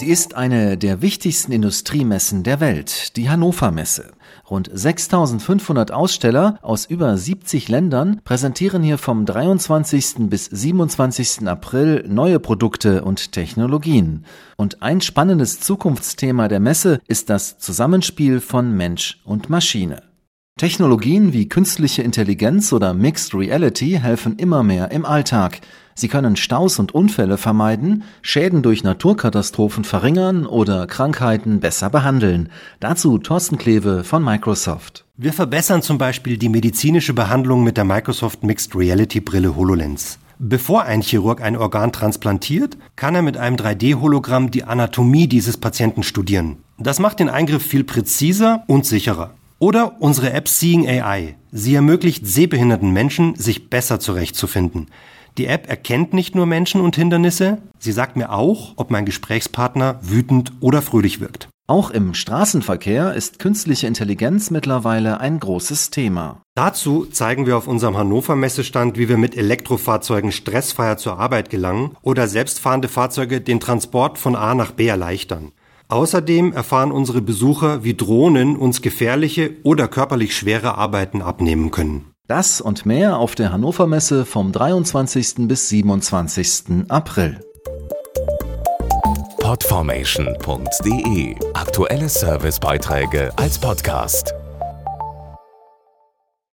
Sie ist eine der wichtigsten Industriemessen der Welt, die Hannover Messe. Rund 6500 Aussteller aus über 70 Ländern präsentieren hier vom 23. bis 27. April neue Produkte und Technologien. Und ein spannendes Zukunftsthema der Messe ist das Zusammenspiel von Mensch und Maschine. Technologien wie künstliche Intelligenz oder Mixed Reality helfen immer mehr im Alltag. Sie können Staus und Unfälle vermeiden, Schäden durch Naturkatastrophen verringern oder Krankheiten besser behandeln. Dazu Thorsten Kleve von Microsoft. Wir verbessern zum Beispiel die medizinische Behandlung mit der Microsoft Mixed Reality Brille HoloLens. Bevor ein Chirurg ein Organ transplantiert, kann er mit einem 3D-Hologramm die Anatomie dieses Patienten studieren. Das macht den Eingriff viel präziser und sicherer. Oder unsere App Seeing AI. Sie ermöglicht sehbehinderten Menschen, sich besser zurechtzufinden. Die App erkennt nicht nur Menschen und Hindernisse, sie sagt mir auch, ob mein Gesprächspartner wütend oder fröhlich wirkt. Auch im Straßenverkehr ist künstliche Intelligenz mittlerweile ein großes Thema. Dazu zeigen wir auf unserem Hannover Messestand, wie wir mit Elektrofahrzeugen stressfreier zur Arbeit gelangen oder selbstfahrende Fahrzeuge den Transport von A nach B erleichtern. Außerdem erfahren unsere Besucher, wie Drohnen uns gefährliche oder körperlich schwere Arbeiten abnehmen können. Das und mehr auf der Hannover Messe vom 23. bis 27. April. Podformation.de Aktuelle Servicebeiträge als Podcast.